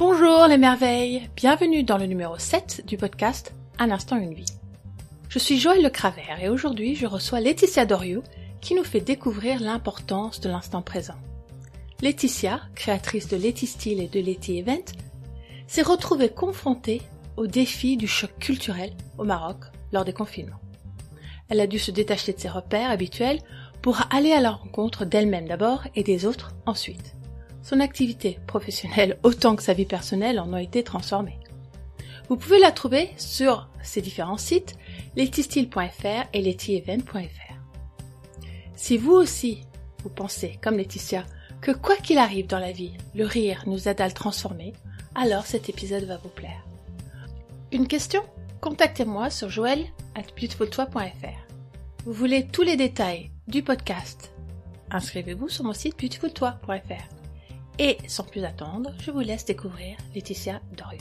Bonjour les merveilles, bienvenue dans le numéro 7 du podcast Un instant une vie. Je suis Joël Le Cravert et aujourd'hui je reçois Laetitia Doriou qui nous fait découvrir l'importance de l'instant présent. Laetitia, créatrice de Leti Style et de Leti Event, s'est retrouvée confrontée au défi du choc culturel au Maroc lors des confinements. Elle a dû se détacher de ses repères habituels pour aller à la rencontre d'elle-même d'abord et des autres ensuite. Son activité professionnelle autant que sa vie personnelle en ont été transformées. Vous pouvez la trouver sur ces différents sites, letistyle.fr et letievent.fr. Si vous aussi, vous pensez, comme Laetitia, que quoi qu'il arrive dans la vie, le rire nous aide à le transformer, alors cet épisode va vous plaire. Une question? Contactez-moi sur joël at Vous voulez tous les détails du podcast? Inscrivez-vous sur mon site beautifultoi.fr. Et sans plus attendre, je vous laisse découvrir Laetitia Dorieux.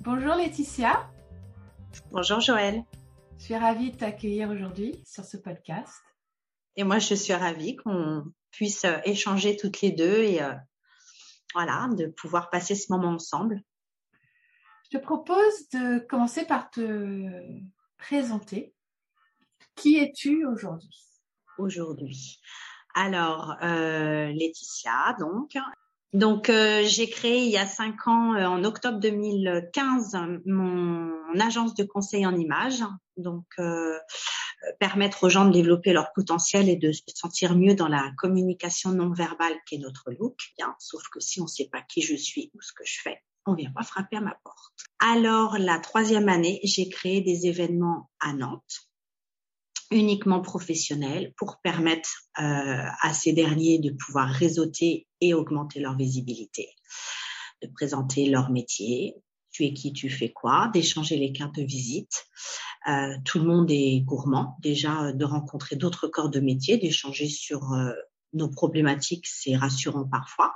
Bonjour Laetitia. Bonjour Joël. Je suis ravie de t'accueillir aujourd'hui sur ce podcast. Et moi, je suis ravie qu'on puisse euh, échanger toutes les deux et euh, voilà, de pouvoir passer ce moment ensemble. Je te propose de commencer par te présenter. Qui es-tu aujourd'hui? Aujourd'hui. Alors, euh, Laetitia, donc. Donc, euh, j'ai créé il y a cinq ans, euh, en octobre 2015, mon agence de conseil en images. Donc, permettre aux gens de développer leur potentiel et de se sentir mieux dans la communication non verbale qui est notre look. Bien, sauf que si on ne sait pas qui je suis ou ce que je fais, on vient pas frapper à ma porte. Alors, la troisième année, j'ai créé des événements à Nantes uniquement professionnels pour permettre euh, à ces derniers de pouvoir réseauter et augmenter leur visibilité, de présenter leur métier, tu es qui, tu fais quoi, d'échanger les cartes de visite. Euh, tout le monde est gourmand, déjà de rencontrer d'autres corps de métier, d'échanger sur euh, nos problématiques, c'est rassurant parfois.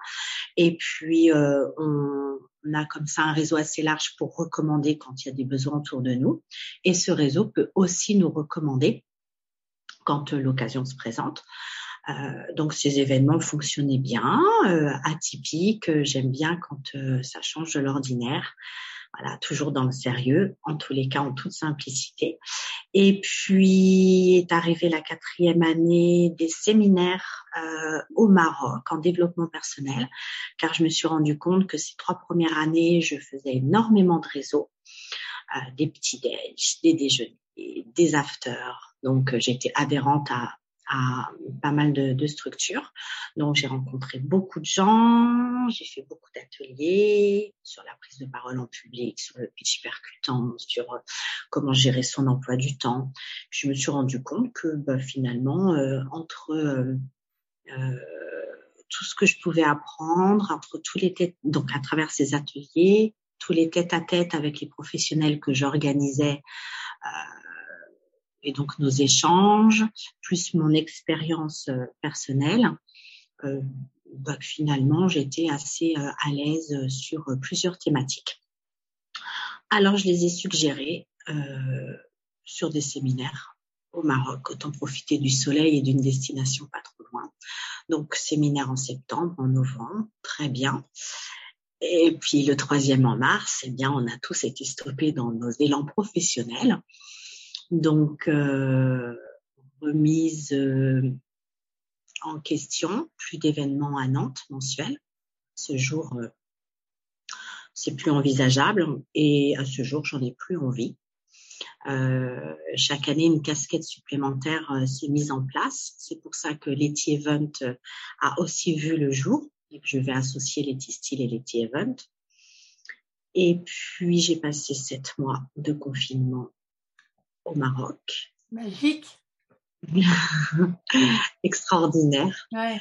Et puis, on, on a comme ça un réseau assez large pour recommander quand il y a des besoins autour de nous. Et ce réseau peut aussi nous recommander quand euh, l'occasion se présente. Euh, donc ces événements fonctionnaient bien, euh, atypiques. J'aime bien quand ça change de l'ordinaire. Voilà, toujours dans le sérieux, en tous les cas en toute simplicité. Et puis est arrivée la quatrième année des séminaires au Maroc en développement personnel, car je me suis rendu compte que ces trois premières années, je faisais énormément de réseaux, des petits déj, des déjeuners, des afters, donc, euh, j'étais adhérente à, à pas mal de, de structures. Donc, j'ai rencontré beaucoup de gens, j'ai fait beaucoup d'ateliers sur la prise de parole en public, sur le pitch percutant, sur euh, comment gérer son emploi du temps. Je me suis rendu compte que bah, finalement, euh, entre euh, tout ce que je pouvais apprendre, entre tous les têtes, donc à travers ces ateliers, tous les têtes à tête avec les professionnels que j'organisais, et donc nos échanges, plus mon expérience euh, personnelle, euh, bah, finalement j'étais assez euh, à l'aise sur plusieurs thématiques. Alors je les ai suggérés sur des séminaires au Maroc, autant profiter du soleil et d'une destination pas trop loin. Donc séminaire en septembre, en novembre, très bien. Et puis le troisième en mars, eh bien on a tous été stoppés dans nos élans professionnels. Donc, euh, remise euh, en question, plus d'événements à Nantes mensuels. Ce jour, euh, c'est plus envisageable et à ce jour, j'en ai plus envie. Chaque année, une casquette supplémentaire s'est mise en place. C'est pour ça que Letty Event a aussi vu le jour je vais associer Letty Style et Letty Event. Et puis, j'ai passé sept mois de confinement au Maroc. Magique. Extraordinaire. Ouais.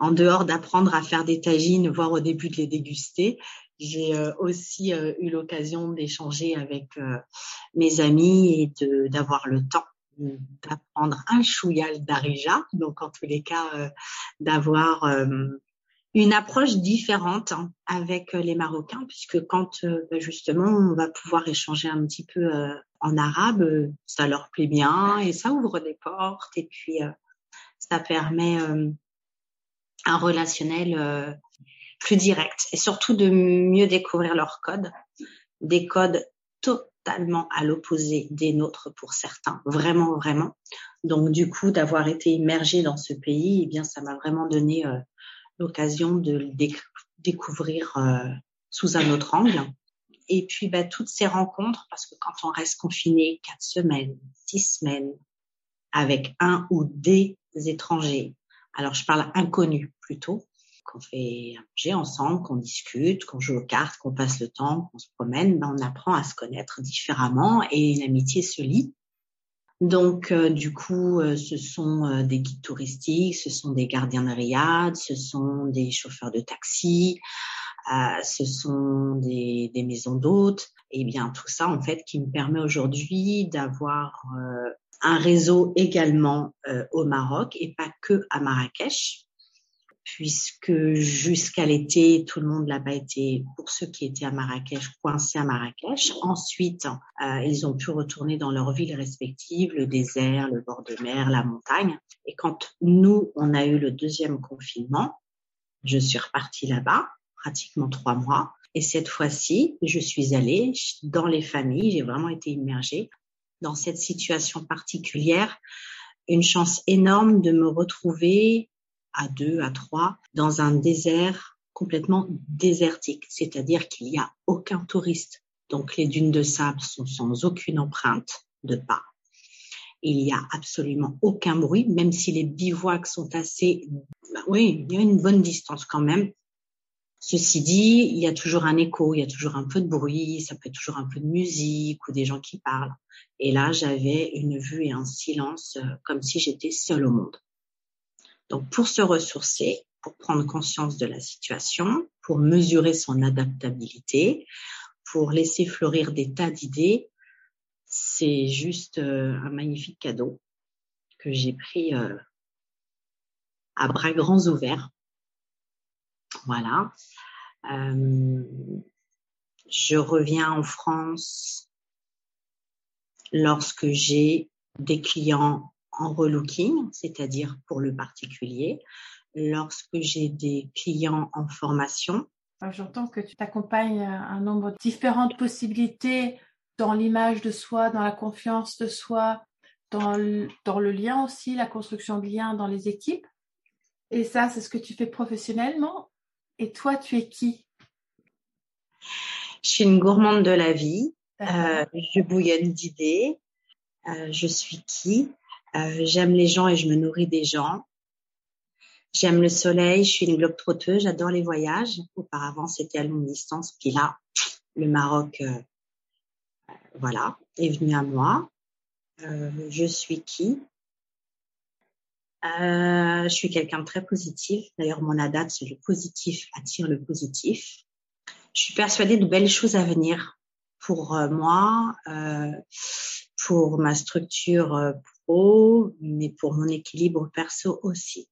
En dehors d'apprendre à faire des tagines, voire au début de les déguster, j'ai euh, aussi euh, eu l'occasion d'échanger avec euh, mes amis et d'avoir le temps d'apprendre un chouïal d'arija, donc en tous les cas d'avoir une approche différente hein, avec les Marocains, puisque quand bah, justement on va pouvoir échanger un petit peu en arabe, euh, ça leur plaît bien et ça ouvre des portes et puis euh, ça permet euh, un relationnel plus direct et surtout de mieux découvrir leurs codes, des codes totalement à l'opposé des nôtres pour certains, vraiment, vraiment. Donc du coup, d'avoir été immergée dans ce pays, eh bien, ça m'a vraiment donné l'occasion de le découvrir sous un autre angle. Et puis, bah, toutes ces rencontres, parce que quand on reste confiné quatre semaines, six semaines, avec un ou des étrangers, alors je parle inconnus plutôt, qu'on fait manger ensemble, qu'on discute, qu'on joue aux cartes, qu'on passe le temps, qu'on se promène, ben on apprend à se connaître différemment et l'amitié se lie. Donc, euh, du coup, euh, ce sont euh, des guides touristiques, ce sont des gardiens de riad, ce sont des chauffeurs de taxi, ce sont des, des maisons d'hôtes. Et bien, tout ça, en fait, qui me permet aujourd'hui d'avoir un réseau également au Maroc et pas que à Marrakech puisque jusqu'à l'été, tout le monde n'a pas été, pour ceux qui étaient à Marrakech, coincés à Marrakech. Ensuite, euh, ils ont pu retourner dans leurs villes respectives, le désert, le bord de mer, la montagne. Et quand nous, on a eu le deuxième confinement, je suis repartie là-bas, pratiquement trois mois. Et cette fois-ci, je suis allée dans les familles, j'ai vraiment été immergée dans cette situation particulière. Une chance énorme de me retrouver à deux, à trois, dans un désert complètement désertique, c'est-à-dire qu'il n'y a aucun touriste. Donc les dunes de sable sont sans aucune empreinte de pas. Il n'y a absolument aucun bruit, même si les bivouacs sont assez... Bah oui, il y a une bonne distance quand même. Ceci dit, il y a toujours un écho, il y a toujours un peu de bruit, ça peut être toujours un peu de musique ou des gens qui parlent. Et là, j'avais une vue et un silence euh, comme si j'étais seule au monde. Donc, pour se ressourcer, pour prendre conscience de la situation, pour mesurer son adaptabilité, pour laisser fleurir des tas d'idées, c'est juste euh, un magnifique cadeau que j'ai pris euh, à bras grands ouverts. Voilà. Euh, je reviens en France lorsque j'ai des clients en relooking, c'est-à-dire pour le particulier. Lorsque j'ai des clients en formation. J'entends que tu t'accompagnes un nombre de différentes possibilités dans l'image de soi, dans la confiance de soi, dans le, dans le lien aussi, la construction de liens dans les équipes. Et ça, c'est ce que tu fais professionnellement. Et toi, tu es qui? Je suis une gourmande de la vie. Euh, je bouillonne d'idées. Euh, je suis qui? Euh, j'aime les gens et je me nourris des gens. J'aime le soleil, je suis une globe trotteuse, j'adore les voyages. Auparavant, c'était à longue distance. Puis là, le Maroc, voilà, est venu à moi. Je suis qui? Je suis quelqu'un de très positif. D'ailleurs, mon adat, c'est le positif attire le positif. Je suis persuadée de belles choses à venir pour moi, pour ma structure mais pour mon équilibre perso aussi.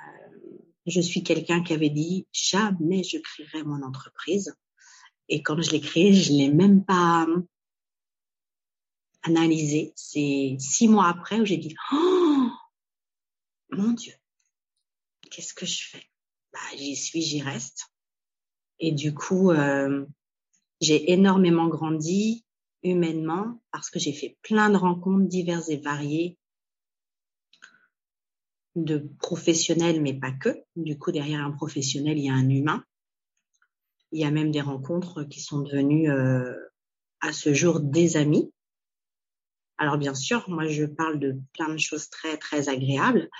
Euh, je suis quelqu'un qui avait dit jamais je créerai mon entreprise. Et quand je l'ai créée, je l'ai même pas analysé. C'est six mois après où j'ai dit oh mon Dieu, qu'est-ce que je fais? Bah, J'y suis, j'y reste. Et du coup, euh, j'ai énormément grandi humainement parce que j'ai fait plein de rencontres diverses et variées de professionnels, mais pas que. Du coup, derrière un professionnel, il y a un humain. Il y a même des rencontres qui sont devenues euh, à ce jour des amis. Alors bien sûr, moi je parle de plein de choses très très agréables.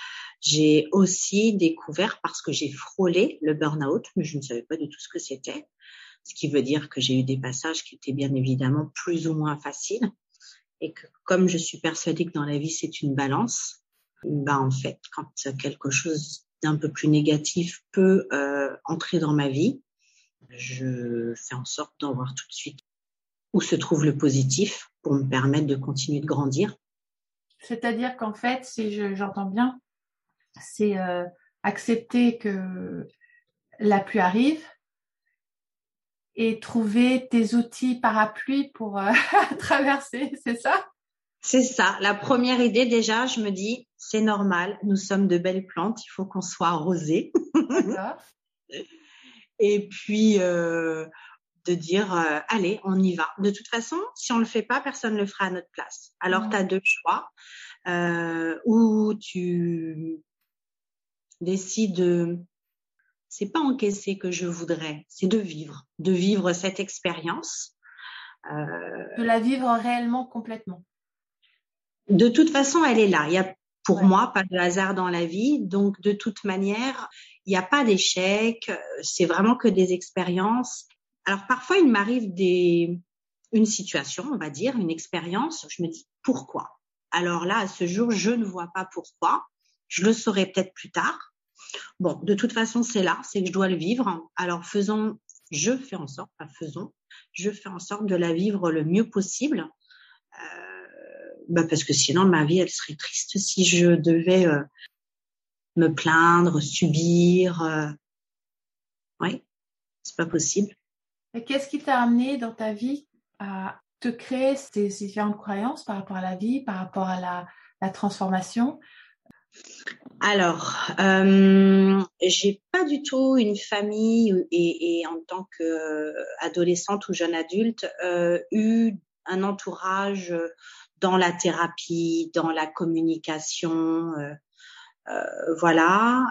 J'ai aussi découvert parce que j'ai frôlé le burn-out, mais je ne savais pas du tout ce que c'était ce qui veut dire que j'ai eu des passages qui étaient bien évidemment plus ou moins faciles et que comme je suis persuadée que dans la vie c'est une balance, bah en fait quand quelque chose d'un peu plus négatif peut euh, entrer dans ma vie, je fais en sorte d'en voir tout de suite où se trouve le positif pour me permettre de continuer de grandir. C'est-à-dire qu'en fait, si j'entends bien, c'est euh, accepter que la pluie arrive, et trouver tes outils parapluies pour euh, traverser, c'est ça? C'est ça. La première idée, déjà, je me dis, c'est normal, nous sommes de belles plantes, il faut qu'on soit arrosé. Et puis, euh, de dire, euh, allez, on y va. De toute façon, si on ne le fait pas, personne ne le fera à notre place. Alors, tu as deux choix. Euh, où tu décides c'est pas encaisser que je voudrais, c'est de vivre, de vivre cette expérience. de la vivre réellement complètement de toute façon, elle est là. Il y a pour moi pas de hasard dans la vie, donc de toute manière, il n'y a pas d'échec. C'est vraiment que des expériences. Alors parfois, il m'arrive des une situation, on va dire, une expérience. Je me dis pourquoi? Alors là, à ce jour, je ne vois pas pourquoi. Je le saurai peut-être plus tard. Bon, de toute façon, c'est là, c'est que je dois le vivre. Alors faisons, je fais en sorte, pas faisons, je fais en sorte de la vivre le mieux possible. Euh, bah parce que sinon ma vie elle serait triste si je devais euh, me plaindre, subir. Euh... Oui, c'est pas possible. Qu'est-ce qui t'a amené dans ta vie à te créer ces, différentes croyances par rapport à la vie, par rapport à la, transformation? Alors, euh, j'ai pas du tout une famille et, en tant qu'adolescente ou jeune adulte euh, eu un entourage dans la thérapie, dans la communication. Euh, euh, voilà.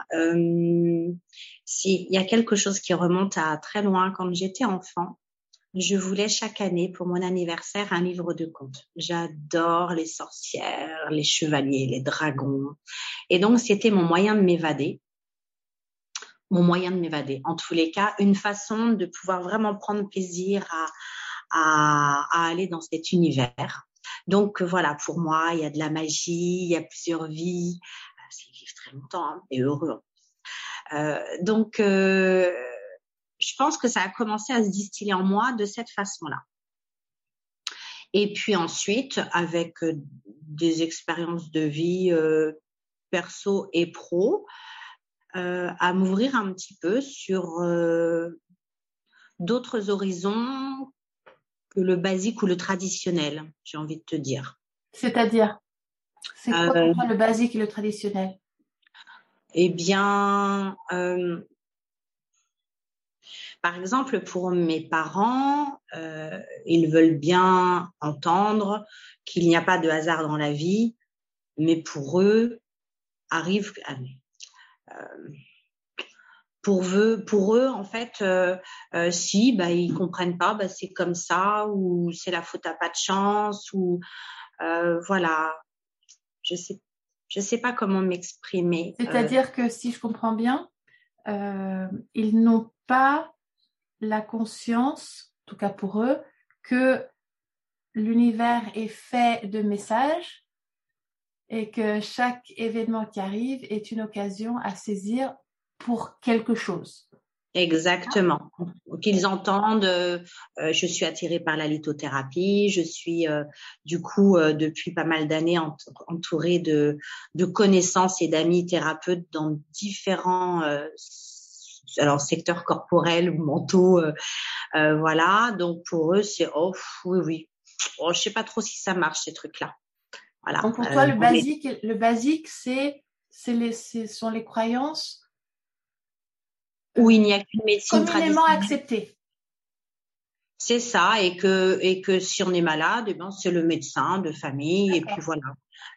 S'il y a quelque chose qui remonte à très loin, quand j'étais enfant, je voulais chaque année pour mon anniversaire un livre de contes. J'adore les sorcières, les chevaliers, les dragons. Et donc, c'était mon moyen de m'évader. Mon moyen de m'évader. En tous les cas, une façon de pouvoir vraiment prendre plaisir à, à, à aller dans cet univers. Donc voilà, pour moi, il y a de la magie, il y a plusieurs vies. Euh, c'est vivre très longtemps hein, et heureux. Euh, donc, euh, je pense que ça a commencé à se distiller en moi de cette façon-là. Et puis ensuite, avec des expériences de vie perso et pro, à m'ouvrir un petit peu sur d'autres horizons que le basique ou le traditionnel, j'ai envie de te dire. C'est-à-dire? C'est quoi euh, le basique et le traditionnel? Eh bien, euh, par exemple, pour mes parents, euh, ils veulent bien entendre qu'il n'y a pas de hasard dans la vie, mais pour eux, arrive, pour eux, pour eux en fait, euh, euh, si bah ils comprennent pas, bah c'est comme ça ou c'est la faute à pas de chance ou euh, voilà, je sais, je sais pas comment m'exprimer. C'est-à-dire que si je comprends bien, ils n'ont pas la conscience, en tout cas pour eux, que l'univers est fait de messages et que chaque événement qui arrive est une occasion à saisir pour quelque chose. Exactement. Qu'ils entendent, euh, euh, je suis attirée par la lithothérapie, je suis euh, du coup depuis pas mal d'années entourée de, de connaissances et d'amis thérapeutes dans différents alors secteurs corporels ou mentaux, voilà. Donc pour eux c'est oh oui oui, oh, je sais pas trop si ça marche ces trucs là. Voilà. Donc pour toi le basique, le basique c'est c'est les ce sont les croyances où il n'y a qu'une médecine communément acceptée. C'est ça, et que et que si on est malade, eh ben c'est le médecin de famille, et puis voilà.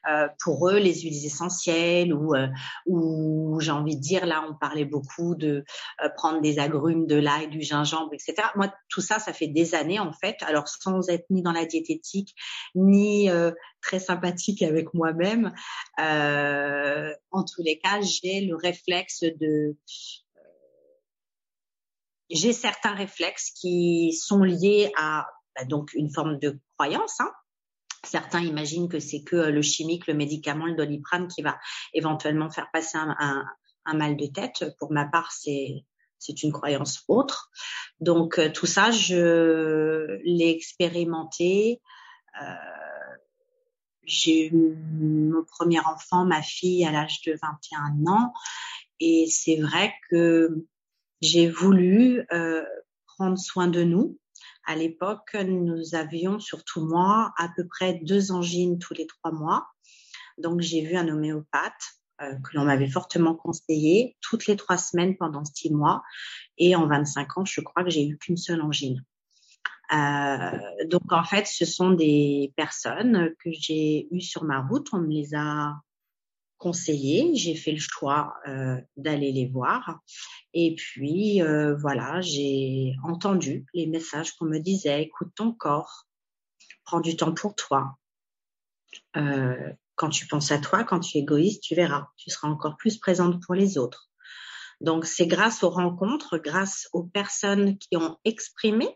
Euh, pour eux, les huiles essentielles ou euh, ou j'ai envie de dire là, on parlait beaucoup de euh, prendre des agrumes, de l'ail, du gingembre, etc. Moi, tout ça, ça fait des années en fait. Alors sans être ni dans la diététique ni très sympathique avec moi-même, en tous les cas, j'ai le réflexe de j'ai certains réflexes qui sont liés à bah, donc une forme de croyance. Hein. Certains imaginent que c'est que euh, le chimique, le médicament, le doliprane qui va éventuellement faire passer un, mal de tête. Pour ma part, c'est c'est une croyance autre. Donc euh, tout ça, je l'ai expérimenté. Euh, j'ai eu mon premier enfant, ma fille, à l'âge de 21 ans. Et c'est vrai que j'ai voulu euh, prendre soin de nous, À l'époque, nous avions, surtout moi, à peu près deux angines tous les trois mois. Donc, j'ai vu un homéopathe euh, que l'on m'avait fortement conseillé toutes les trois semaines pendant six mois. Et en 25 ans, je crois que j'ai eu qu'une seule angine. Euh, donc en fait, ce sont des personnes que j'ai eues sur ma route. On me les a conseillées. J'ai fait le choix euh, d'aller les voir. Et puis euh, voilà, j'ai entendu les messages qu'on me disait. Écoute ton corps, prends du temps pour toi. Euh, quand tu penses à toi, quand tu es égoïste, tu verras, tu seras encore plus présente pour les autres. Donc c'est grâce aux rencontres, grâce aux personnes qui ont exprimé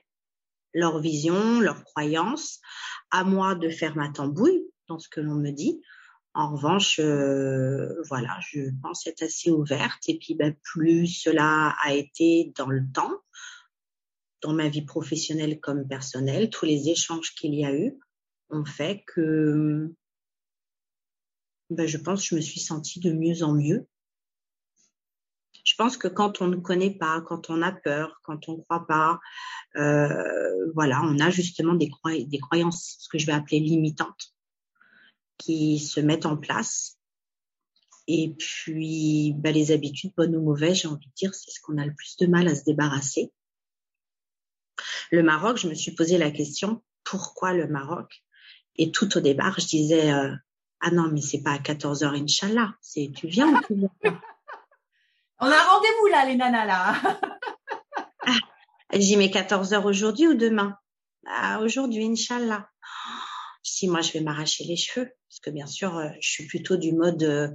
leur vision, leurs croyances, à moi de faire ma tambouille dans ce que l'on me dit. En revanche, euh, voilà, je pense être assez ouverte. Et puis, ben, plus cela a été dans le temps, dans ma vie professionnelle comme personnelle, tous les échanges qu'il y a eu ont fait que, ben, je pense, que je me suis sentie de mieux en mieux je pense que quand on ne connaît pas, quand on a peur, quand on ne croit pas, euh, voilà, on a justement des, des croyances, ce que je vais appeler limitantes, qui se mettent en place. Et puis, bah, les habitudes, bonnes ou mauvaises, j'ai envie de dire, c'est ce qu'on a le plus de mal à se débarrasser. Le Maroc, je me suis posé la question, pourquoi le Maroc? Et tout au départ, je disais, euh, ah non, mais c'est pas à 14 heures, Inch'Allah, c'est tu viens ou tu viens pas on a rendez-vous là, les nanas là. J'y mets 14 heures aujourd'hui ou demain? Ah, Aujourd'hui, Inch'Allah. Si moi je vais m'arracher les cheveux, parce que bien sûr, euh, je suis plutôt du mode euh,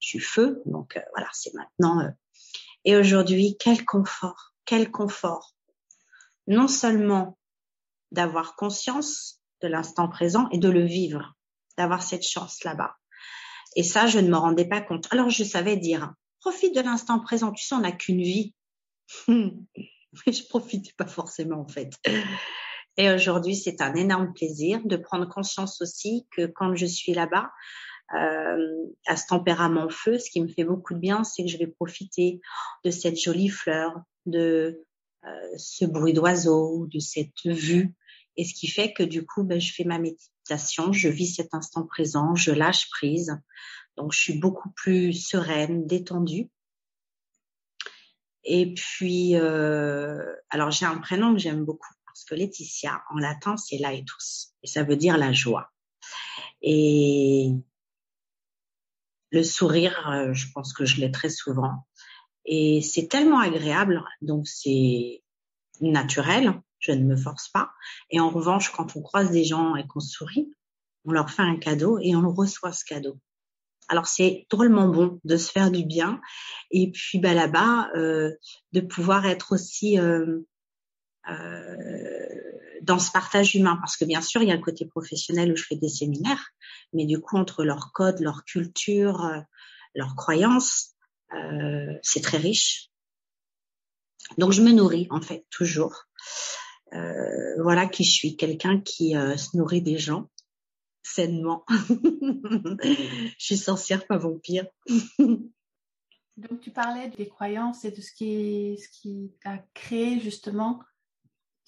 je suis feu, donc euh, voilà, c'est maintenant. Et aujourd'hui, quel confort, quel confort. Non seulement d'avoir conscience de l'instant présent et de le vivre, d'avoir cette chance là-bas. Et ça, je ne me rendais pas compte. Alors, je savais dire, profite de l'instant présent. Tu sais, on n'a qu'une vie. Mais je profitais pas forcément en fait. Et aujourd'hui, c'est un énorme plaisir de prendre conscience aussi que quand je suis là-bas, euh, à ce tempérament feu, ce qui me fait beaucoup de bien, c'est que je vais profiter de cette jolie fleur, de euh, ce bruit d'oiseau, de cette vue. Et ce qui fait que du coup, ben, je fais ma méditation, je vis cet instant présent, je lâche prise. Donc, je suis beaucoup plus sereine, détendue. Et puis, euh, alors j'ai un prénom que j'aime beaucoup parce que Laetitia, en latin, c'est laetus. Et ça veut dire la joie. Et le sourire, euh, je pense que je l'ai très souvent. Et c'est tellement agréable, donc c'est naturel, je ne me force pas. Et en revanche, quand on croise des gens et qu'on sourit, on leur fait un cadeau et on reçoit ce cadeau. Alors c'est drôlement bon de se faire du bien et puis bah, là-bas euh, de pouvoir être aussi euh, dans ce partage humain parce que bien sûr il y a le côté professionnel où je fais des séminaires, mais du coup entre leurs codes, leur culture, leurs croyances, c'est très riche. Donc je me nourris en fait toujours. voilà qui je suis, quelqu'un qui se nourrit des gens sainement. je suis sorcière, pas vampire. Donc tu parlais des croyances et de ce qui, ce qui a créé justement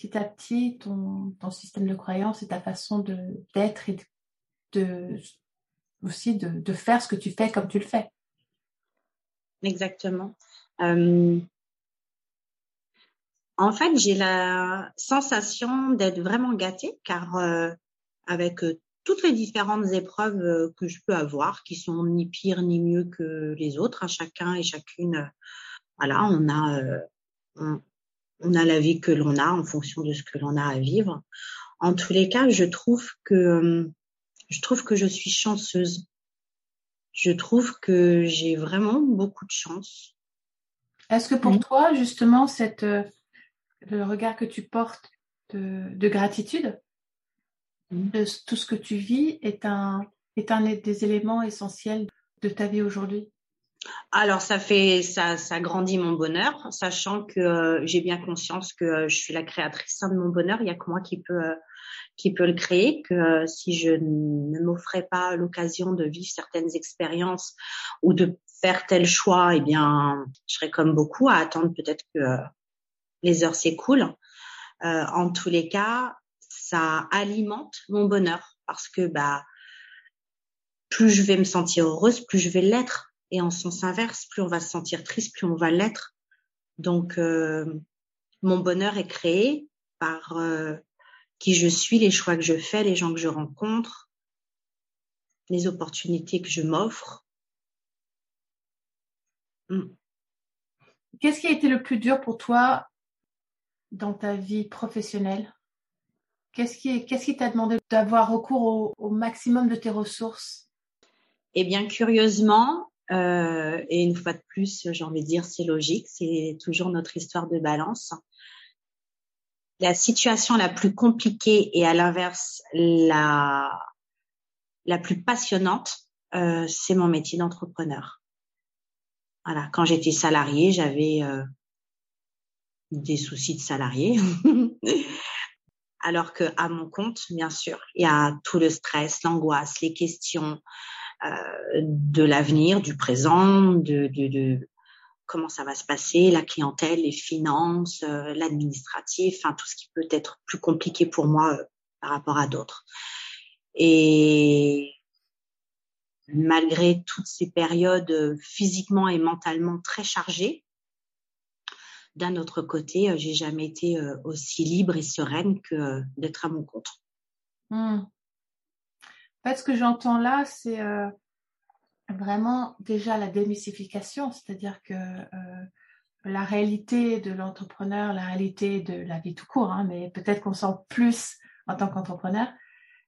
petit à petit ton, système de croyances et ta façon de d'être et de, aussi de, de, faire ce que tu fais comme tu le fais. Exactement. Euh, en fait, j'ai la sensation d'être vraiment gâtée car euh, avec euh, toutes les différentes épreuves que je peux avoir, qui sont ni pires ni mieux que les autres. À chacun et chacune, voilà, on a, on, a la vie que l'on a en fonction de ce que l'on a à vivre. En tous les cas, je trouve que je trouve que je suis chanceuse. Je trouve que j'ai vraiment beaucoup de chance. Est-ce que pour toi, justement, cette le regard que tu portes de gratitude, tout ce que tu vis est un, est un des éléments essentiels de ta vie aujourd'hui? Alors ça fait ça ça grandit mon bonheur, sachant que euh, j'ai bien conscience que euh, je suis la créatrice de mon bonheur. Il y a que moi qui peut euh, qui peut le créer. Que si je ne m'offrais pas l'occasion de vivre certaines expériences ou de faire tel choix, eh bien je serais comme beaucoup à attendre peut-être que les heures s'écoulent. euh, en tous les cas, ça alimente mon bonheur parce que bah plus je vais me sentir heureuse, plus je vais l'être. Et en sens inverse, plus on va se sentir triste, plus on va l'être. Donc, euh, mon bonheur est créé par euh, qui je suis, les choix que je fais, les gens que je rencontre, les opportunités que je m'offre. Mm. Qu'est-ce qui a été le plus dur pour toi dans ta vie professionnelle? Qu'est-ce qui qu'est-ce qui t'a demandé d'avoir recours au, maximum de tes ressources? Eh bien, curieusement, euh, et une fois de plus, j'ai envie de dire, c'est logique, c'est toujours notre histoire de balance. La situation la plus compliquée et à l'inverse la la plus passionnante, euh, c'est mon métier d'entrepreneur. Voilà, quand j'étais salariée, j'avais euh, des soucis de salarié. Alors que à mon compte, bien sûr, il y a tout le stress, l'angoisse, les questions de l'avenir, du présent, de, comment ça va se passer, la clientèle, les finances, euh, l'administratif, enfin tout ce qui peut être plus compliqué pour moi euh, par rapport à d'autres. Et malgré toutes ces périodes euh, physiquement et mentalement très chargées, d'un autre côté, euh, j'ai jamais été euh, aussi libre et sereine que d'être à mon compte. Hmm. En fait, ce que j'entends là, c'est vraiment déjà la démystification, c'est-à-dire que la réalité de l'entrepreneur, la réalité de la vie tout court, hein, mais peut-être qu'on sent plus en tant qu'entrepreneur,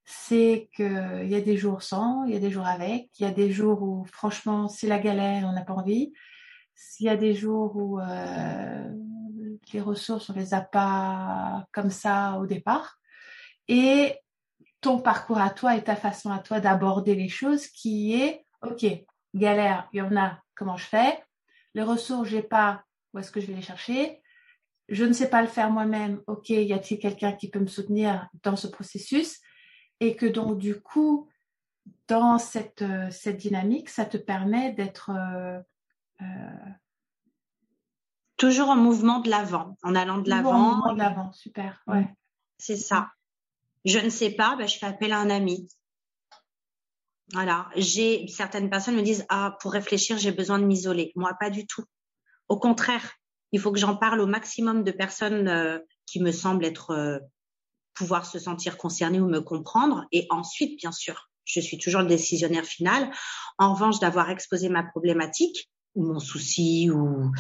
c'est qu'il y a des jours sans, il y a des jours avec, il y a des jours où franchement c'est la galère, on n'a pas envie. S'il y a des jours où euh, les ressources on les a pas comme ça au départ, et ton parcours à toi et ta façon à toi d'aborder les choses qui est ok galère, il y en a, comment je fais? Les ressources j'ai pas, où est-ce que je vais les chercher? Je ne sais pas le faire moi-même, ok, y a-t-il quelqu'un qui peut me soutenir dans ce processus? Et que donc du coup dans cette euh, cette dynamique ça te permet d'être euh, euh, toujours en mouvement de l'avant en allant de l'avant de l'avant super ouais. C'est ça je ne sais pas ben, je fais appel à un ami voilà j'ai certaines personnes me disent ah pour réfléchir j'ai besoin de m'isoler moi pas du tout au contraire il faut que j'en parle au maximum de personnes qui me semblent être pouvoir se sentir concerné ou me comprendre. Et ensuite, bien sûr, je suis toujours le décisionnaire final. En revanche, d'avoir exposé ma problématique ou mon souci ou,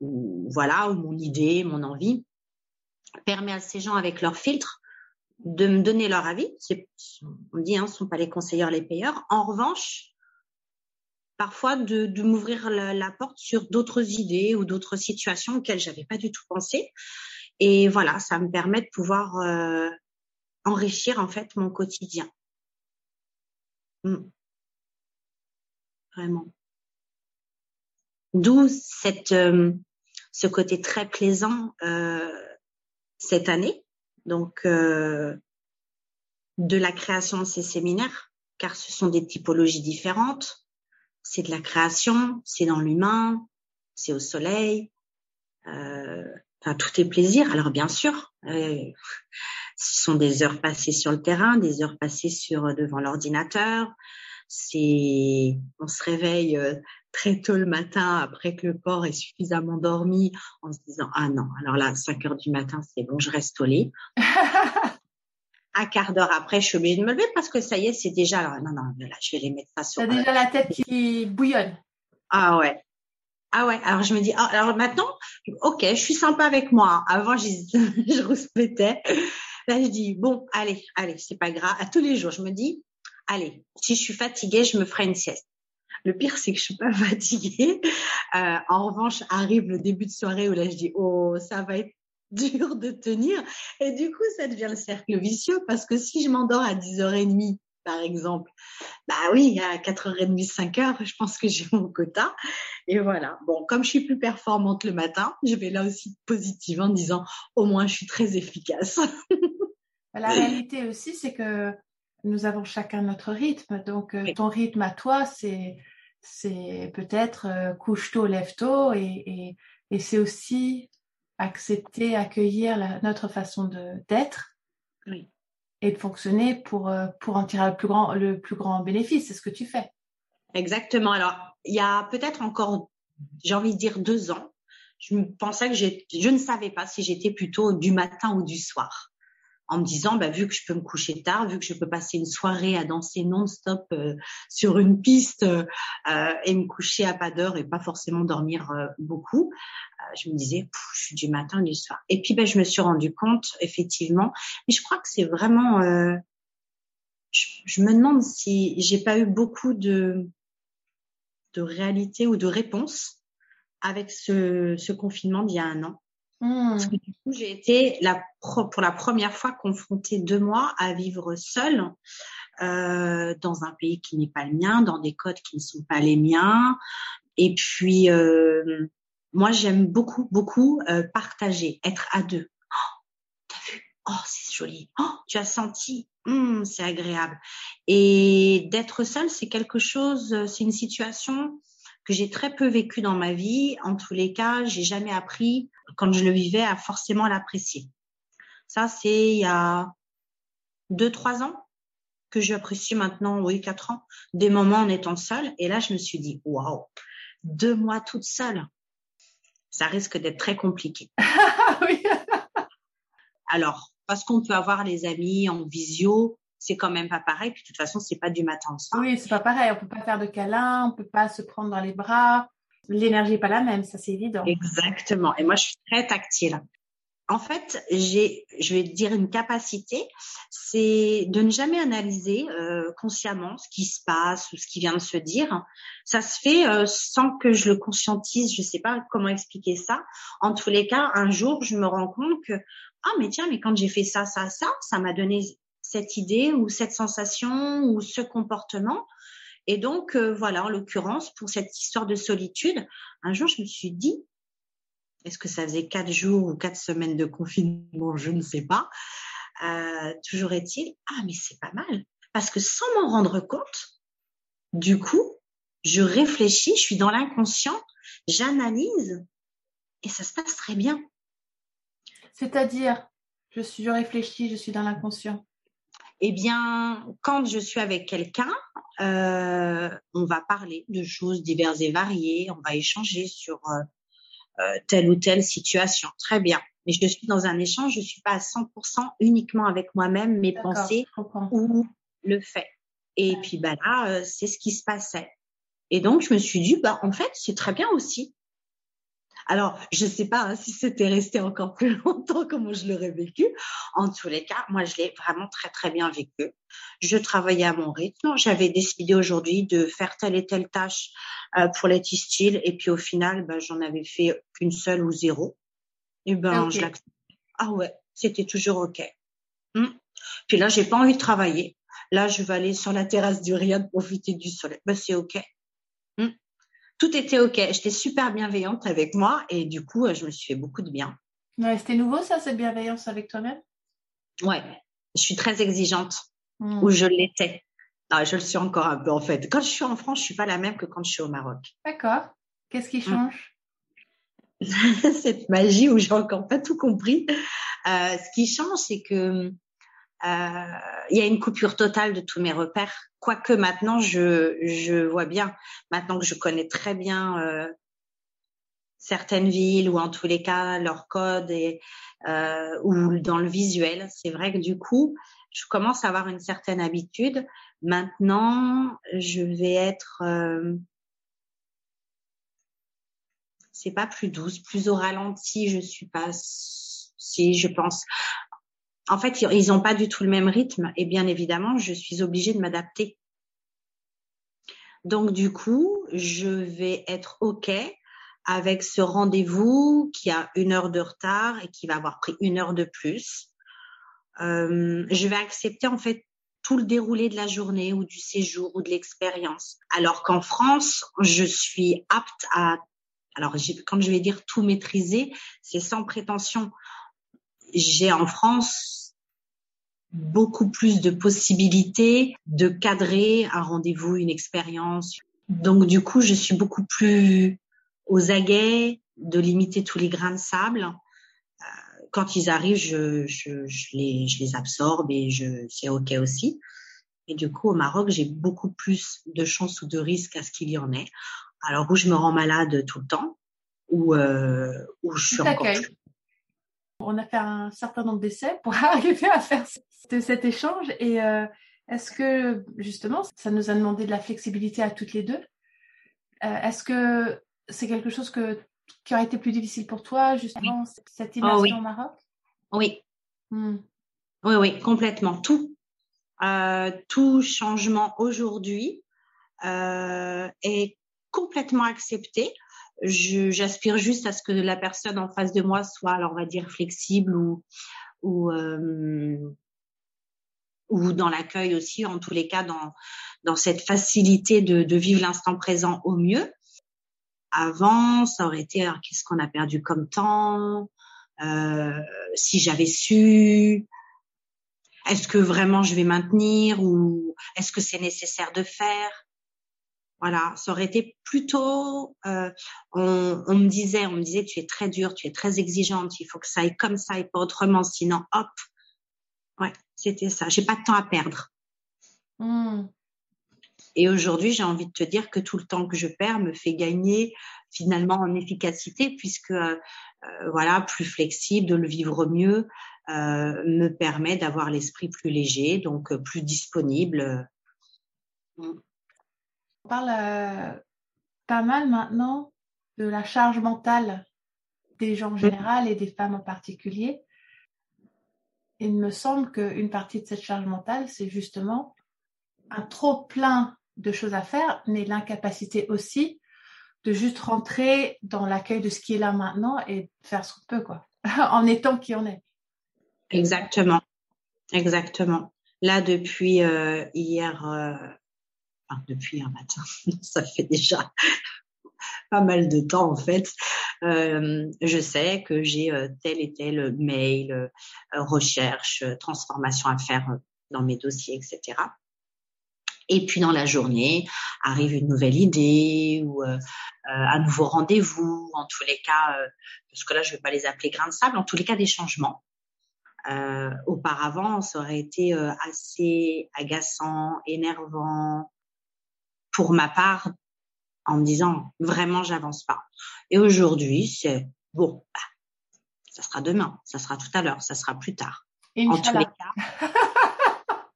ou voilà ou mon idée, mon envie, permet à ces gens avec leur filtre de me donner leur avis. On dit, hein, ce sont pas les conseilleurs, les payeurs. En revanche, parfois de, de m'ouvrir la, porte sur d'autres idées ou d'autres situations auxquelles j'avais pas du tout pensé. Et voilà, ça me permet de pouvoir euh, enrichir en fait mon quotidien. Mm. Vraiment. D'où cette euh, ce côté très plaisant euh, cette année, donc de la création de ces séminaires, car ce sont des typologies différentes. C'est de la création, c'est dans l'humain, c'est au soleil. Euh, Enfin, tout est plaisir. Alors bien sûr, euh, ce sont des heures passées sur le terrain, des heures passées sur euh, devant l'ordinateur. C'est, on se réveille euh, très tôt le matin après que le corps est suffisamment dormi, en se disant ah non, alors là, 5 heures du matin, c'est bon, je reste au lit. Un quart d'heure après, je suis obligée de me lever parce que ça y est, c'est déjà non non, là, je vais les mettre ça sur. T'as déjà la tête qui bouillonne. Ah ouais, ah ouais, alors je me dis, ah, alors maintenant, ok, je suis sympa avec moi. Avant, je, je rouspétais. Là, je dis, bon, allez, allez, c'est pas grave. À tous les jours, je me dis, allez, si je suis fatiguée, je me ferai une sieste. Le pire, c'est que je suis pas fatiguée. Euh, en revanche, arrive le début de soirée où là, je dis, oh, ça va être dur de tenir. Et du coup, ça devient le cercle vicieux parce que si je m'endors à 10h30 par exemple. Bah oui, à 4h30, 5h, je pense que j'ai mon quota. Et voilà. Bon, comme je suis plus performante le matin, je vais là aussi positive en disant au moins je suis très efficace. La réalité aussi, c'est que nous avons chacun notre rythme. Donc, euh, ton rythme à toi, c'est c'est peut-être euh, couche tôt, lève tôt, et, et, et c'est aussi accepter, accueillir notre façon d'être et de fonctionner pour, euh, pour en tirer le plus grand, le plus grand bénéfice. C'est ce que tu fais. Exactement. Alors, il y a peut-être encore, j'ai envie de dire deux ans, je pensais que je ne savais pas si j'étais plutôt du matin ou du soir en me disant, bah, vu que je peux me coucher tard, vu que je peux passer une soirée à danser non-stop euh, sur une piste euh, et me coucher à pas d'heure et pas forcément dormir euh, beaucoup, je me disais, je suis du matin du soir. Et puis, ben, je me suis rendu compte, effectivement, mais je crois que c'est vraiment, je, me demande si j'ai pas eu beaucoup de de réalité ou de réponse avec ce confinement d'il y a un an. Parce que du coup, j'ai été pour la première fois confrontée deux mois à vivre seule euh, dans un pays qui n'est pas le mien, dans des codes qui ne sont pas les miens. Et puis, euh, moi, j'aime beaucoup, beaucoup euh, partager, être à deux. Oh, t'as vu? Oh, c'est joli. Oh, tu as senti hum, C'est agréable. Et d'être seule, c'est quelque chose, c'est une situation que j'ai très peu vécu dans ma vie. En tous les cas, j'ai jamais appris quand je le vivais à forcément l'apprécier. Ça, c'est il y a deux, trois ans que j'apprécie maintenant, oui, quatre ans, des moments en étant seule. Et là, je me suis dit, waouh, deux mois toute seule. Ça risque d'être très compliqué. oui. Alors, parce qu'on peut avoir les amis en visio, c'est quand même pas pareil. Puis de toute façon, c'est pas du matin au soir. Oui, c'est pas pareil. On peut pas faire de câlins, on peut pas se prendre dans les bras. L'énergie est pas la même, ça c'est évident. Exactement. Et moi, je suis très tactile. En fait, j'ai, je vais dire une capacité, c'est de ne jamais analyser euh, consciemment ce qui se passe ou ce qui vient de se dire. Ça se fait euh, sans que je le conscientise. Je sais pas comment expliquer ça. En tous les cas, un jour, je me rends compte que ah mais tiens, mais quand j'ai fait ça, ça, ça, ça m'a donné cette idée ou cette sensation ou ce comportement. Et donc, euh, voilà, en l'occurrence, pour cette histoire de solitude, un jour, je me suis dit, est-ce que ça faisait quatre jours ou quatre semaines de confinement Je ne sais pas. Euh, toujours est-il, ah, mais c'est pas mal. Parce que sans m'en rendre compte, du coup, je réfléchis, je suis dans l'inconscient, j'analyse et ça se passe très bien. C'est-à-dire, je je réfléchis, je suis dans l'inconscient eh bien, quand je suis avec quelqu'un, euh, on va parler de choses diverses et variées, on va échanger sur euh, euh, telle ou telle situation. Très bien. Mais je suis dans un échange, je suis pas à 100% uniquement avec moi-même, mes pensées ou le fait. Et puis bah là, c'est ce qui se passait. Et donc je me suis dit, bah en fait, c'est très bien aussi. Alors, je ne sais pas hein, si c'était resté encore plus longtemps comme je l'aurais vécu. En tous les cas, moi, je l'ai vraiment très, très bien vécu. Je travaillais à mon rythme. J'avais décidé aujourd'hui de faire telle et telle tâche euh, pour les Style. Et puis, au final, ben, j'en avais fait qu'une seule ou zéro. Et ben, je l'accepte. Ah ouais, c'était toujours OK. Hum. Puis là, j'ai pas envie de travailler. Là, je vais aller sur la terrasse du Riyad profiter du soleil. Ben, c'est OK tout était OK. J'étais super bienveillante avec moi et du coup, je me suis fait beaucoup de bien. Ouais, c'était nouveau ça, cette bienveillance avec toi-même? Ouais, je suis très exigeante, hmm. ou je l'étais. je le suis encore un peu en fait. Quand je suis en France, je suis pas la même que quand je suis au Maroc. D'accord. Qu'est-ce qui hmm. change? Cette magie où j'ai encore pas tout compris. Euh, ce qui change, c'est que euh, il y a une coupure totale de tous mes repères. Quoique maintenant, je, je vois bien, maintenant que je connais très bien euh, certaines villes ou en tous les cas leur code et euh, ou dans le visuel, c'est vrai que du coup, je commence à avoir une certaine habitude. Maintenant, je vais être euh, c'est pas plus douce, plus au ralenti, je suis pas si je pense en fait, ils n'ont pas du tout le même rythme et bien évidemment, je suis obligée de m'adapter. Donc du coup, je vais être OK avec ce rendez-vous qui a une heure de retard et qui va avoir pris une heure de plus. Euh, je vais accepter en fait tout le déroulé de la journée ou du séjour ou de l'expérience. Alors qu'en France, je suis apte à, alors quand je vais dire tout maîtriser, c'est sans prétention j'ai en France beaucoup plus de possibilités de cadrer un rendez-vous, une expérience. Donc du coup, je suis beaucoup plus aux aguets de limiter tous les grains de sable. quand ils arrivent, je, je, je, les, je les absorbe et je, c'est OK aussi. Et du coup, au Maroc, j'ai beaucoup plus de chances ou de risques à ce qu'il y en ait. Alors, où je me rends malade tout le temps, ou euh, où je suis encore plus... On a fait un certain nombre d'essais pour arriver à faire cet échange. Et euh, est-ce que, justement, ça nous a demandé de la flexibilité à toutes les deux? Euh, Est-ce que c'est quelque chose que, qui aurait été plus difficile pour toi, justement, cette oh immersion au Maroc? Oui. Hmm. Oui, oui, complètement. Tout. Euh, tout changement aujourd'hui euh, est complètement accepté. J'aspire juste à ce que la personne en face de moi soit, alors on va dire, flexible ou ou euh, ou dans l'accueil aussi, en tous les cas dans dans cette facilité de, de vivre l'instant présent au mieux. Avant, ça aurait été qu'est-ce qu'on a perdu comme temps, euh, si j'avais su, est-ce que vraiment je vais maintenir ou est-ce que c'est nécessaire de faire? Voilà, ça aurait été plutôt. Euh, on, on, me disait, on me disait, tu es très dure, tu es très exigeante, il faut que ça aille comme ça et pas autrement, sinon, hop. Ouais, c'était ça. J'ai pas de temps à perdre. Hmm. Et aujourd'hui, j'ai envie de te dire que tout le temps que je perds me fait gagner finalement en efficacité, puisque euh, voilà, plus flexible, de le vivre mieux, euh, me permet d'avoir l'esprit plus léger, donc euh, plus disponible. On parle euh, pas mal maintenant de la charge mentale des gens en général et des femmes en particulier. Il me semble qu'une partie de cette charge mentale, c'est justement un trop plein de choses à faire, mais l'incapacité aussi de juste rentrer dans l'accueil de ce qui est là maintenant et faire ce qu'on peut, quoi, en étant qui on est. Exactement, exactement. Là, depuis euh, hier, euh, depuis un matin, ça fait déjà pas mal de temps en fait. Euh, je sais que j'ai euh, tel et tel mail, euh, recherche, transformation à faire dans mes dossiers, etc. Et puis dans la journée arrive une nouvelle idée ou un nouveau rendez-vous. En tous les cas, parce que là je vais pas les appeler grains de sable. En tous les cas, des changements. Euh, auparavant, ça aurait été euh, assez agaçant, énervant pour ma part, en me disant vraiment j'avance pas. Et aujourd'hui, c'est bon, bah, ça sera demain, ça sera tout à l'heure, ça sera plus tard. En tous les cas.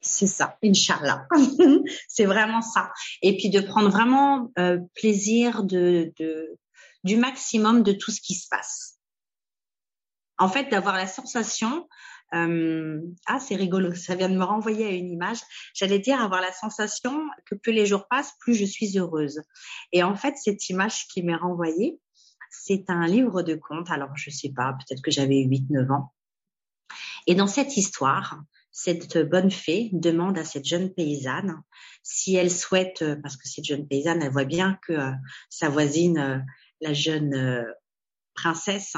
c'est ça, Inch'Allah. c'est vraiment ça. Et puis de prendre vraiment euh, plaisir de, de, du maximum de tout ce qui se passe en fait, d'avoir la sensation, euh, ah c'est rigolo, ça vient de me renvoyer à une image. J'allais dire avoir la sensation que plus les jours passent, plus je suis heureuse. Et en fait, cette image qui m'est renvoyée, c'est un livre de contes. Alors je sais pas, peut-être que j'avais 8-9 ans. Et dans cette histoire, cette bonne fée demande à cette jeune paysanne si elle souhaite, parce que cette jeune paysanne, elle voit bien que euh, sa voisine, euh, la jeune princesse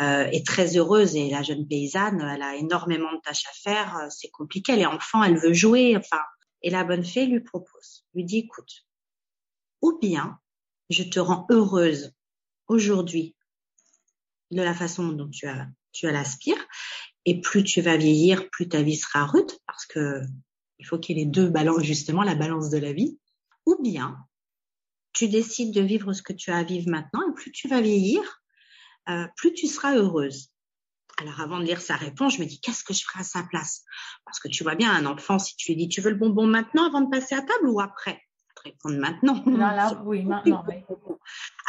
euh, est très heureuse. Et la jeune paysanne, elle a énormément de tâches à faire, euh, c'est compliqué, elle est enfant, elle veut jouer, enfin. Et la bonne fée lui propose, lui dit, écoute, ou bien je te rends heureuse aujourd'hui de la façon dont tu as tu as l'aspire, et plus tu vas vieillir, plus ta vie sera rude, parce que il faut qu'il y ait les deux balances, justement, la balance de la vie, ou bien tu décides de vivre ce que tu as à vivre maintenant, et plus tu vas vieillir, euh, plus tu seras heureuse. Alors avant de lire sa réponse, je me dis qu'est-ce que je ferai à sa place? Parce que tu vois bien un enfant, si tu lui dis tu veux le bonbon maintenant avant de passer à table ou après? Répondre maintenant. Non, là, oui, maintenant. Oui.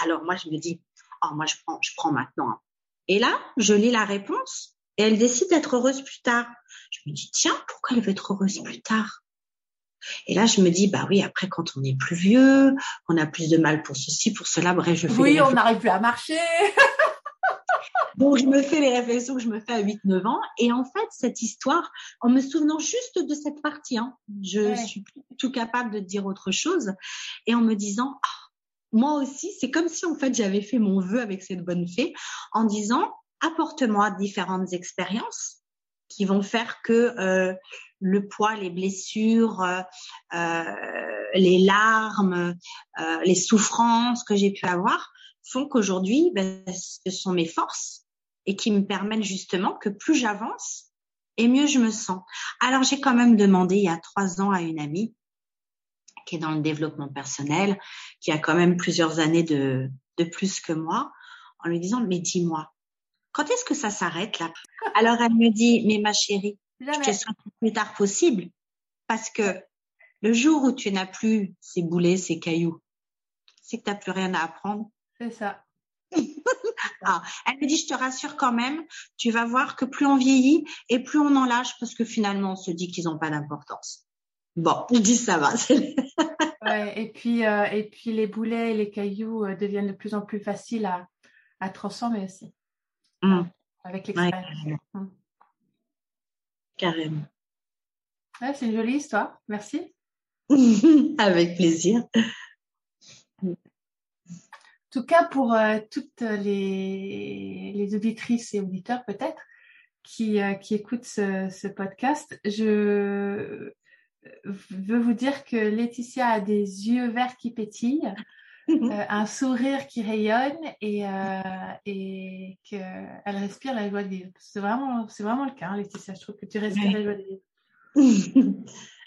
Alors moi je me dis oh moi je prends, je prends maintenant. Hein. Et là, je lis la réponse et elle décide d'être heureuse plus tard. Je me dis tiens pourquoi elle veut être heureuse plus tard? Et là, je me dis, bah oui, après, quand on est plus vieux, on a plus de mal pour ceci, pour cela, bref, je fais. Oui, on n'arrive plus à marcher. Donc, je me fais les réflexions que je me fais à 8-9 ans. Et en fait, cette histoire, en me souvenant juste de cette partie, hein, je suis plus tout capable de dire autre chose. Et en me disant, ah, moi aussi, c'est comme si en fait j'avais fait mon vœu avec cette bonne fée en disant, apporte-moi différentes expériences qui vont faire que euh, le poids, les blessures, euh, euh les larmes, euh, les souffrances que j'ai pu avoir font qu'aujourd'hui, ben, ce sont mes forces et qui me permettent justement que plus j'avance et mieux je me sens. Alors j'ai quand même demandé il y a trois ans à une amie qui est dans le développement personnel, qui a quand même plusieurs années de, de plus que moi, en lui disant, mais dis-moi, quand est-ce que ça s'arrête là? Alors elle me dit, mais ma chérie, je te souhaite le plus tard possible, parce que le jour où tu n'as plus ces boulets, ces cailloux, c'est que tu n'as plus rien à apprendre. C'est ça. ah, elle me dit, je te rassure quand même, tu vas voir que plus on vieillit et plus on en lâche parce que finalement on se dit qu'ils n'ont pas d'importance. Bon, je dis ça va. ouais, et puis euh, et puis les boulets et les cailloux euh, deviennent de plus en plus faciles à, à transformer aussi. Mmh. Avec l'expérience. Mmh. carrément. Ouais, c'est une jolie histoire. Merci. Avec plaisir. En tout cas, pour euh, toutes les, les, auditrices et auditeurs peut-être qui, qui écoutent ce, ce, podcast, je veux vous dire que Laetitia a des yeux verts qui pétillent, mhm. euh, un sourire qui rayonne et, euh, et qu'elle respire la joie de vivre. C'est vraiment, c'est vraiment le cas, hein, Laetitia. Je trouve que tu respires la joie de vivre.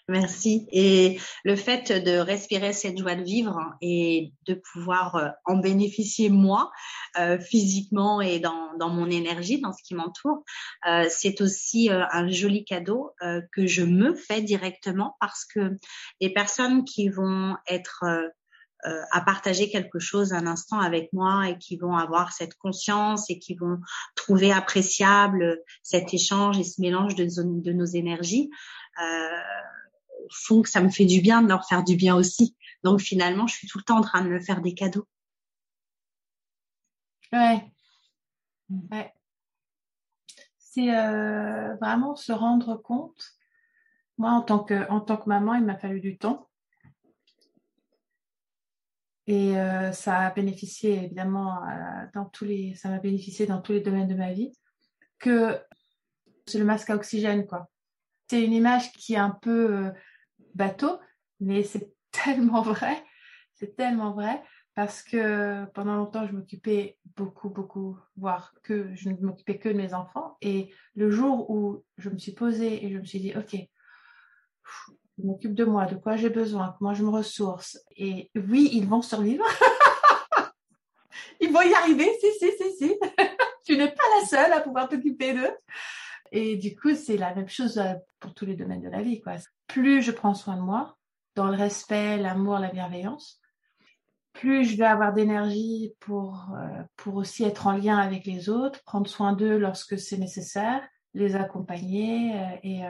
Merci. Et le fait de respirer cette joie de vivre et de pouvoir euh, en bénéficier moi, euh, physiquement et dans, dans, mon énergie, dans ce qui m'entoure, euh, c'est aussi euh, un joli cadeau euh, que je me fais directement parce que les personnes qui vont être à partager quelque chose un instant avec moi et qui vont avoir cette conscience et qui vont trouver appréciable cet échange et ce mélange de, de nos énergies. Euh, font que ça me fait du bien de leur faire du bien aussi. Donc finalement, je suis tout le temps en train de me faire des cadeaux. Ouais. ouais. C'est euh, vraiment se rendre compte. Moi, en tant que, en tant que maman, il m'a fallu du temps. Et euh, ça a bénéficié évidemment euh, dans tous les, ça m'a bénéficié dans tous les domaines de ma vie. Que c'est le masque à oxygène, quoi. C'est une image qui est un peu bateau, mais c'est tellement vrai, c'est tellement vrai parce que pendant longtemps, je m'occupais beaucoup, beaucoup, voire que je ne m'occupais que de mes enfants. Et le jour où je me suis posée et je me suis dit, OK, je m'occupe de moi, de quoi j'ai besoin, comment je me ressource. Et oui, ils vont survivre. ils vont y arriver, si, si, si, si. tu n'es pas la seule à pouvoir t'occuper d'eux. Et du coup, c'est la même chose euh, pour tous les domaines de la vie. Quoi. Plus je prends soin de moi, dans le respect, l'amour, la bienveillance, plus je vais avoir d'énergie pour, euh, pour aussi être en lien avec les autres, prendre soin d'eux lorsque c'est nécessaire, les accompagner. Euh, et,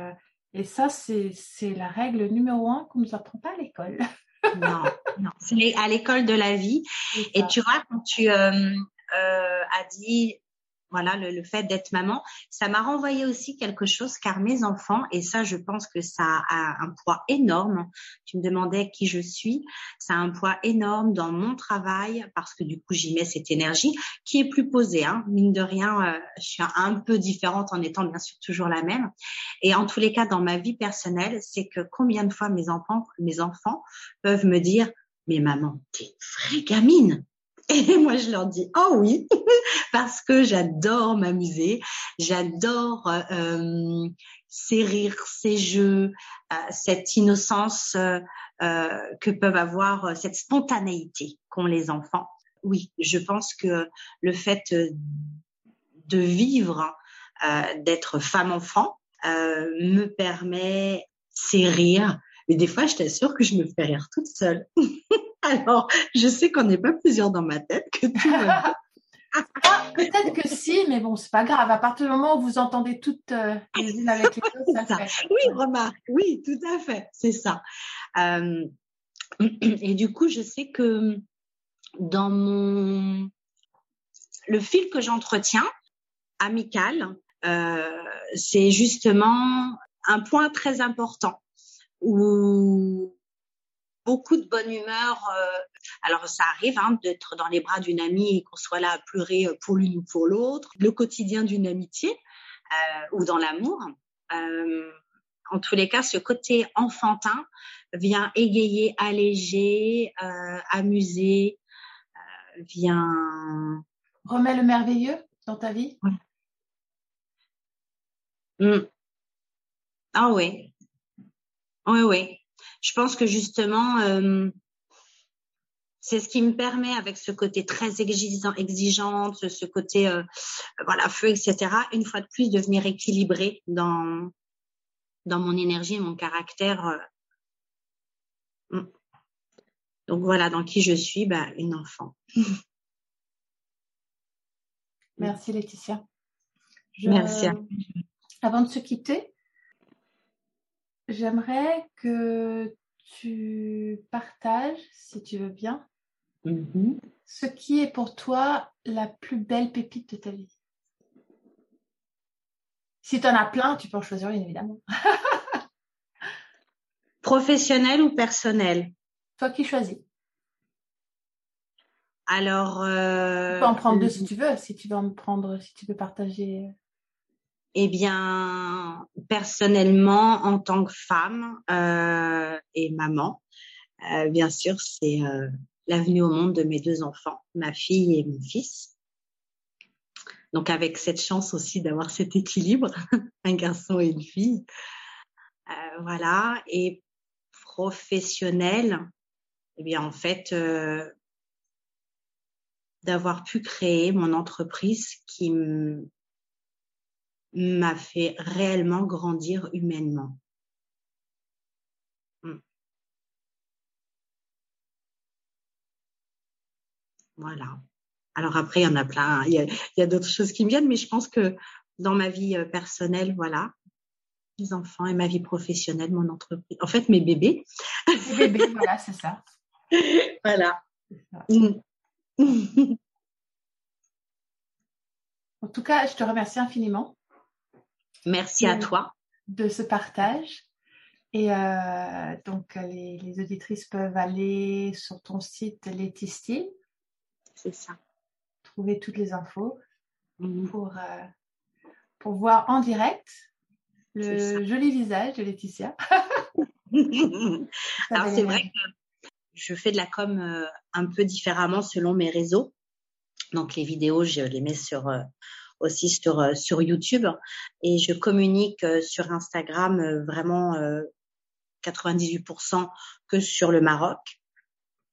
et ça, c'est, c'est la règle numéro un qu'on ne nous apprend pas à l'école. non, non, c'est à l'école de la vie. Et tu vois, quand tu as dit voilà, le, fait d'être maman, ça m'a renvoyé aussi quelque chose car mes enfants, et ça je pense que ça a un poids énorme, tu me demandais qui je suis, ça a un poids énorme dans mon travail parce que du coup j'y mets cette énergie qui est plus posée, hein. mine de rien, euh, je suis un peu différente en étant bien sûr toujours la même. Et en tous les cas, dans ma vie personnelle, c'est que combien de fois mes enfants, peuvent me dire, mais maman, t'es une vraie gamine et moi, je leur dis, oh oui, parce que j'adore m'amuser, j'adore euh, ces rires, ces jeux, euh, cette innocence euh, euh que peuvent avoir, euh, cette spontanéité qu'ont les enfants. Oui, je pense que le fait de vivre, d'être femme-enfant, me permet ces rires. Mais des fois, je t'assure que je me fais rire toute seule. Alors, je sais qu'on n'est pas plusieurs dans ma tête, que tout ah, Peut-être que si, mais bon, c'est pas grave. À partir du moment où vous entendez toutes euh, les unes avec les autres, ça, fait. Oui, remarque, oui, tout à fait, c'est ça. Euh, et du coup, je sais que dans mon le fil que j'entretiens, amical, euh, c'est justement un point très important où beaucoup de bonne humeur. Euh, alors ça arrive hein, d'être dans les bras d'une amie et qu'on soit là à pleurer euh, pour l'une ou pour l'autre. Le quotidien d'une amitié euh, ou dans l'amour. en tous les cas, ce côté enfantin vient égayer, alléger, amuser, vient remet le merveilleux dans ta vie? Mm. Ah oui. Oui, oui. Je pense que justement, euh, c'est ce qui me permet, avec ce côté très exigeant, exigeante, ce côté euh, voilà feu, etc. Une fois de plus, de venir équilibrer dans dans mon énergie et mon caractère. Euh. Mm. Donc voilà, dans qui je suis, bah, une enfant. Merci Laetitia. Merci. Avant de se quitter, j'aimerais que tu partages, si tu veux bien, mm-hmm. ce qui est pour toi la plus belle pépite de ta vie. Si tu en as plein, tu peux en choisir une, évidemment. Professionnel ou personnel Toi qui choisis. Alors. Euh, tu peux en prendre deux si tu veux, si tu veux en prendre, si tu veux partager. Eh bien, personnellement, en tant que femme euh, et maman, euh, bien sûr, c'est euh, l'avenue au monde de mes deux enfants, ma fille et mon fils. Donc, avec cette chance aussi d'avoir cet équilibre, un garçon et une fille. Euh, voilà. Et professionnel, eh bien, en fait, euh, d'avoir pu créer mon entreprise qui m'a fait réellement grandir humainement. Hmm. Voilà. Alors après, il y en a plein. Il y a, d'autres choses qui me viennent, mais je pense que dans ma vie euh, personnelle, voilà, mes enfants et ma vie professionnelle, mon entreprise. En fait, mes bébés. Mes bébés, voilà, c'est ça. voilà. en tout cas, je te remercie infiniment. Merci à toi. De ce partage. Et euh, donc, les, les, auditrices peuvent aller sur ton site Laetitia. C'est ça. Trouver toutes les infos mmh. pour, euh, pour voir en direct le joli visage de Laetitia. Alors, c'est vrai que je fais de la com euh, un peu différemment selon mes réseaux. Donc, les vidéos, je les mets sur aussi sur, euh, sur YouTube. Et je communique euh, sur Instagram euh, vraiment 98% que sur le Maroc.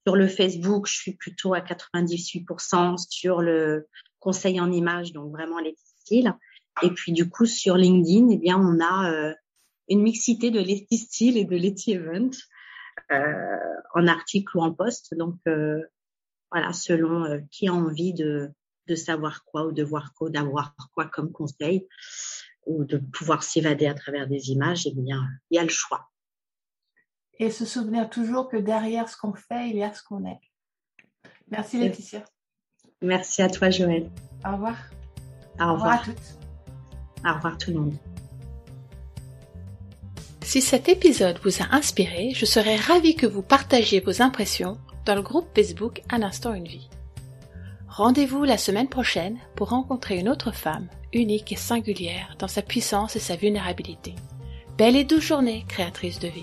Sur le Facebook, je suis plutôt à 98% sur le conseil en images, donc vraiment les styles. Et puis du coup sur LinkedIn, eh bien on a une mixité de Letty Style et de Letty Event en article ou en post. Donc voilà, selon qui a envie de de savoir quoi ou de voir quoi, d'avoir quoi comme conseil ou de pouvoir s'évader à travers des images, eh bien, il y a le choix. Et se souvenir toujours que derrière ce qu'on fait, il y a ce qu'on est. Merci Laetitia. Merci à toi Joël. Au revoir. Au revoir. Au revoir à toutes. Au revoir tout le monde. Si cet épisode vous a inspiré, je serais ravie que vous partagiez vos impressions dans le groupe Facebook Un instant une vie. Rendez-vous la semaine prochaine pour rencontrer une autre femme, unique et singulière dans sa puissance et sa vulnérabilité. Belle et douce journée, créatrice de vie.